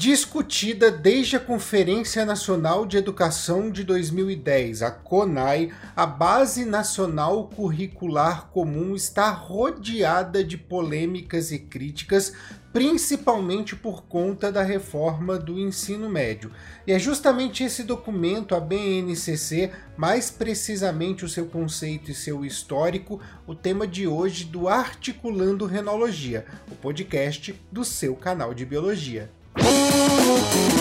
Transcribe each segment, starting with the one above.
Discutida desde a Conferência Nacional de Educação de 2010, a CONAI, a Base Nacional Curricular Comum está rodeada de polêmicas e críticas, principalmente por conta da reforma do ensino médio. E é justamente esse documento, a BNCC, mais precisamente o seu conceito e seu histórico, o tema de hoje do Articulando Renologia, o podcast do seu canal de biologia. Antes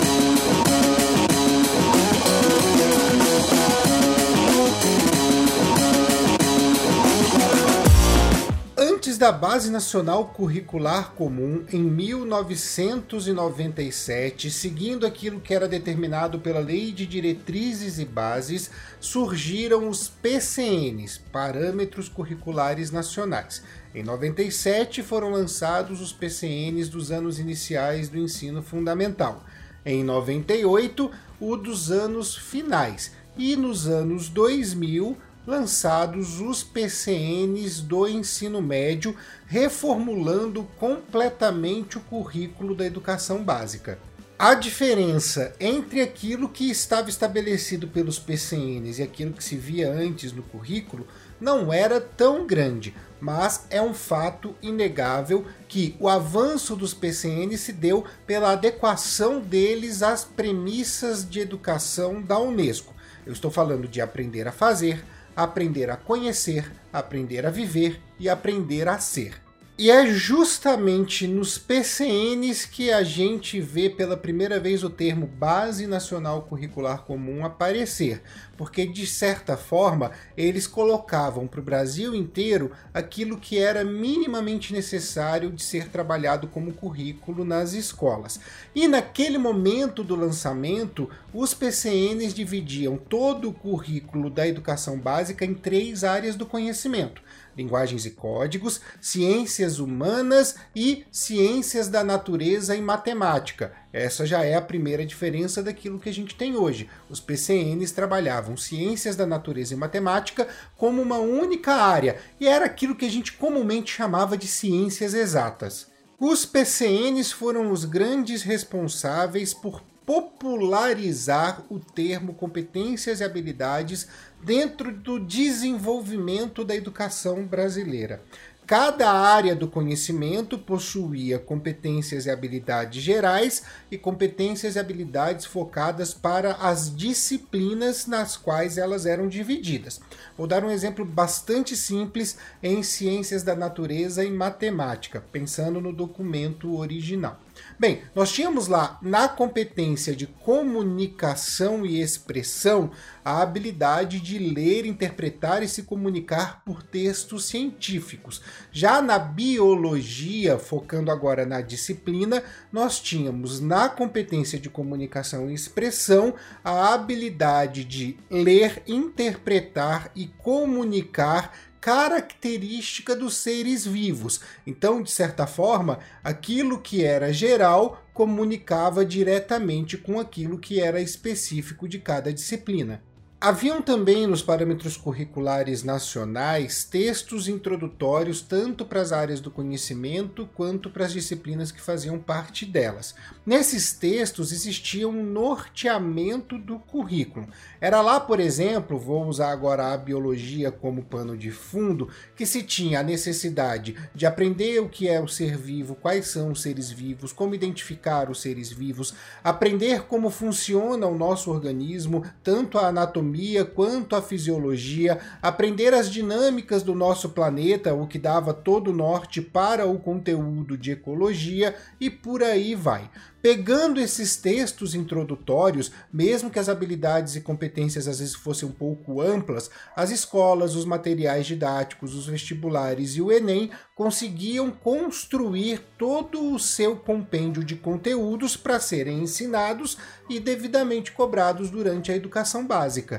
da Base Nacional Curricular Comum, em 1997, seguindo aquilo que era determinado pela Lei de Diretrizes e Bases, surgiram os PCNs Parâmetros Curriculares Nacionais em 97 foram lançados os PCNs dos anos iniciais do ensino fundamental. Em 98, o dos anos finais. E nos anos 2000, lançados os PCNs do ensino médio, reformulando completamente o currículo da educação básica. A diferença entre aquilo que estava estabelecido pelos PCNs e aquilo que se via antes no currículo não era tão grande, mas é um fato inegável que o avanço dos PCNs se deu pela adequação deles às premissas de educação da Unesco. Eu estou falando de aprender a fazer, aprender a conhecer, aprender a viver e aprender a ser. E é justamente nos PCNs que a gente vê pela primeira vez o termo Base Nacional Curricular Comum aparecer, porque de certa forma eles colocavam para o Brasil inteiro aquilo que era minimamente necessário de ser trabalhado como currículo nas escolas. E naquele momento do lançamento, os PCNs dividiam todo o currículo da educação básica em três áreas do conhecimento linguagens e códigos, ciências humanas e ciências da natureza e matemática. Essa já é a primeira diferença daquilo que a gente tem hoje. Os PCNs trabalhavam ciências da natureza e matemática como uma única área, e era aquilo que a gente comumente chamava de ciências exatas. Os PCNs foram os grandes responsáveis por popularizar o termo competências e habilidades dentro do desenvolvimento da educação brasileira. Cada área do conhecimento possuía competências e habilidades gerais e competências e habilidades focadas para as disciplinas nas quais elas eram divididas. Vou dar um exemplo bastante simples em ciências da natureza e matemática, pensando no documento original. Bem, nós tínhamos lá na competência de comunicação e expressão a habilidade de ler, interpretar e se comunicar por textos científicos. Já na biologia, focando agora na disciplina, nós tínhamos na competência de comunicação e expressão a habilidade de ler, interpretar e comunicar característica dos seres vivos. Então, de certa forma, aquilo que era geral comunicava diretamente com aquilo que era específico de cada disciplina. Haviam também nos parâmetros curriculares nacionais textos introdutórios tanto para as áreas do conhecimento quanto para as disciplinas que faziam parte delas. Nesses textos existia um norteamento do currículo. Era lá, por exemplo, vou usar agora a biologia como pano de fundo, que se tinha a necessidade de aprender o que é o ser vivo, quais são os seres vivos, como identificar os seres vivos, aprender como funciona o nosso organismo, tanto a anatomia quanto à fisiologia, aprender as dinâmicas do nosso planeta, o que dava todo o norte para o conteúdo de ecologia e por aí vai. Pegando esses textos introdutórios, mesmo que as habilidades e competências às vezes fossem um pouco amplas, as escolas, os materiais didáticos, os vestibulares e o Enem conseguiam construir todo o seu compêndio de conteúdos para serem ensinados e devidamente cobrados durante a educação básica.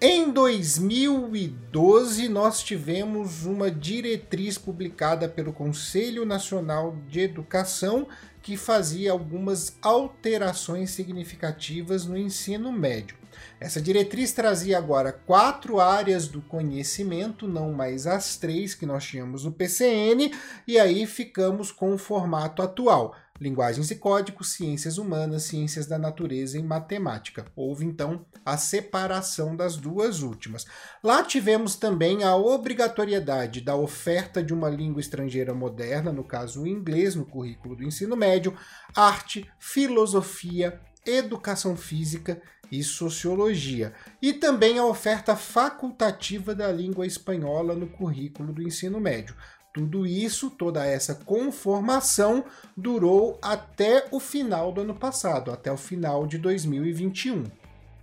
Em 2012, nós tivemos uma diretriz publicada pelo Conselho Nacional de Educação que fazia algumas alterações significativas no ensino médio. Essa diretriz trazia agora quatro áreas do conhecimento, não mais as três que nós tínhamos no PCN, e aí ficamos com o formato atual linguagens e códigos, ciências humanas, ciências da natureza e matemática. Houve então a separação das duas últimas. Lá tivemos também a obrigatoriedade da oferta de uma língua estrangeira moderna, no caso o inglês, no currículo do ensino médio, arte, filosofia, educação física e sociologia, e também a oferta facultativa da língua espanhola no currículo do ensino médio. Tudo isso, toda essa conformação, durou até o final do ano passado, até o final de 2021.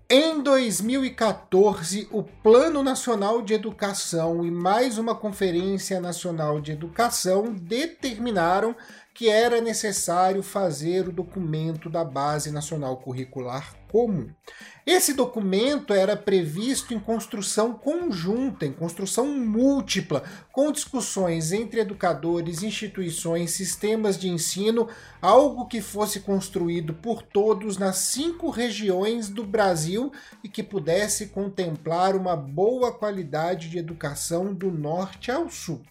Em 2014, o Plano Nacional de Educação e mais uma Conferência Nacional de Educação determinaram que era necessário fazer o documento da Base Nacional Curricular Comum. Esse documento era previsto em construção conjunta, em construção múltipla, com discussões entre educadores, instituições, sistemas de ensino, algo que fosse construído por todos nas cinco regiões do Brasil e que pudesse contemplar uma boa qualidade de educação do norte ao sul.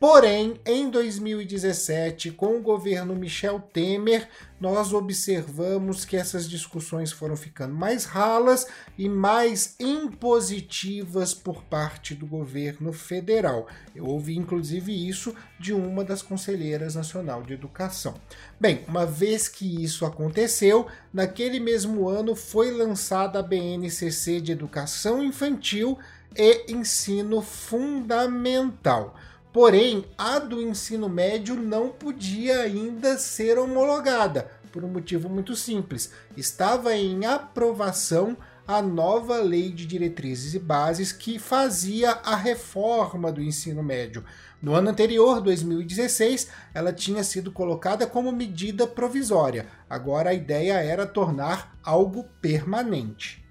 Porém, em 2017, com o governo Michel Temer, nós observamos que essas discussões foram ficando mais ralas e mais impositivas por parte do governo federal. Eu ouvi inclusive isso de uma das conselheiras nacional de educação. Bem, uma vez que isso aconteceu, naquele mesmo ano foi lançada a BNCC de Educação Infantil e Ensino Fundamental. Porém, a do ensino médio não podia ainda ser homologada, por um motivo muito simples. Estava em aprovação a nova lei de diretrizes e bases que fazia a reforma do ensino médio. No ano anterior, 2016, ela tinha sido colocada como medida provisória. Agora a ideia era tornar algo permanente.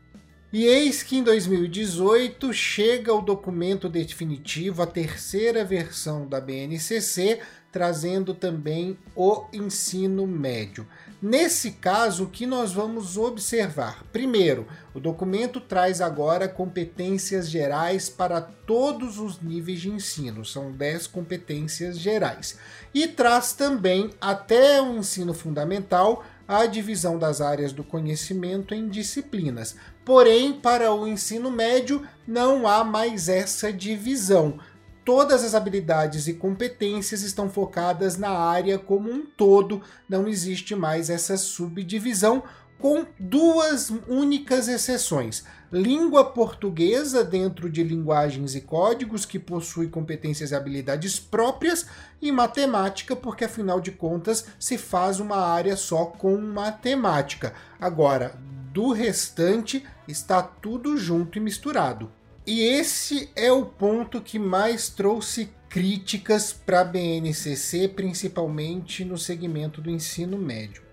E eis que em 2018 chega o documento definitivo, a terceira versão da BNCC, trazendo também o ensino médio. Nesse caso, o que nós vamos observar? Primeiro, o documento traz agora competências gerais para todos os níveis de ensino, são 10 competências gerais. E traz também, até o ensino fundamental, a divisão das áreas do conhecimento em disciplinas. Porém, para o ensino médio, não há mais essa divisão. Todas as habilidades e competências estão focadas na área como um todo, não existe mais essa subdivisão, com duas únicas exceções. Língua portuguesa, dentro de linguagens e códigos, que possui competências e habilidades próprias, e matemática, porque afinal de contas se faz uma área só com matemática. Agora, do restante, está tudo junto e misturado. E esse é o ponto que mais trouxe críticas para a BNCC, principalmente no segmento do ensino médio.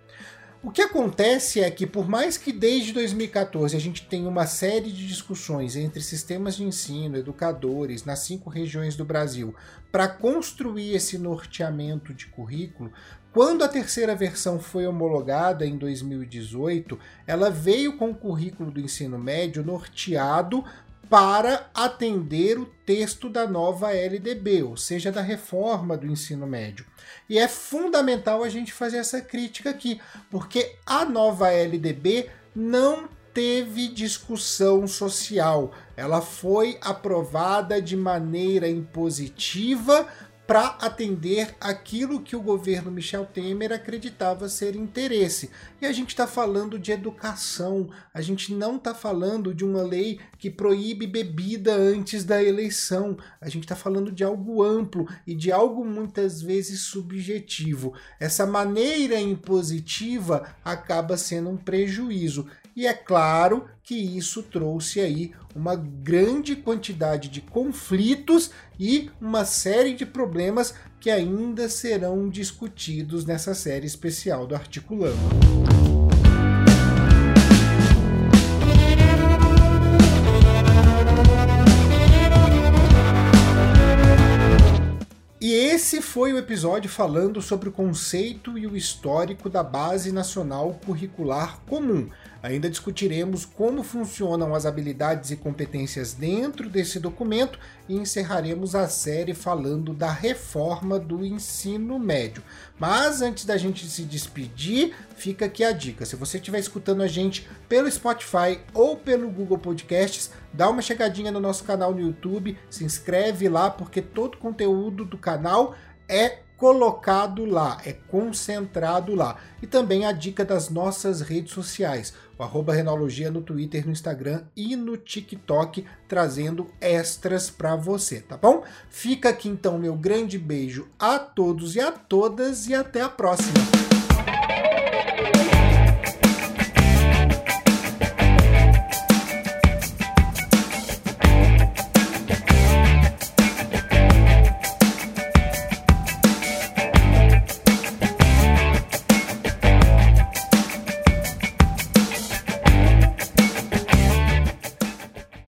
O que acontece é que, por mais que desde 2014 a gente tenha uma série de discussões entre sistemas de ensino, educadores, nas cinco regiões do Brasil, para construir esse norteamento de currículo, quando a terceira versão foi homologada em 2018, ela veio com o currículo do ensino médio norteado para atender o texto da nova LDB, ou seja, da reforma do ensino médio. E é fundamental a gente fazer essa crítica aqui, porque a nova LDB não teve discussão social. Ela foi aprovada de maneira impositiva para atender aquilo que o governo Michel Temer acreditava ser interesse. E a gente está falando de educação, a gente não está falando de uma lei que proíbe bebida antes da eleição, a gente está falando de algo amplo e de algo muitas vezes subjetivo. Essa maneira impositiva acaba sendo um prejuízo. E é claro que isso trouxe aí uma grande quantidade de conflitos e uma série de problemas que ainda serão discutidos nessa série especial do Articulando. Esse foi o episódio falando sobre o conceito e o histórico da Base Nacional Curricular Comum. Ainda discutiremos como funcionam as habilidades e competências dentro desse documento e encerraremos a série falando da reforma do ensino médio. Mas antes da gente se despedir, fica aqui a dica. Se você estiver escutando a gente pelo Spotify ou pelo Google Podcasts, dá uma chegadinha no nosso canal no YouTube, se inscreve lá porque todo o conteúdo do canal é colocado lá, é concentrado lá. E também a dica das nossas redes sociais, o arroba Renologia no Twitter, no Instagram e no TikTok, trazendo extras para você, tá bom? Fica aqui então meu grande beijo a todos e a todas e até a próxima.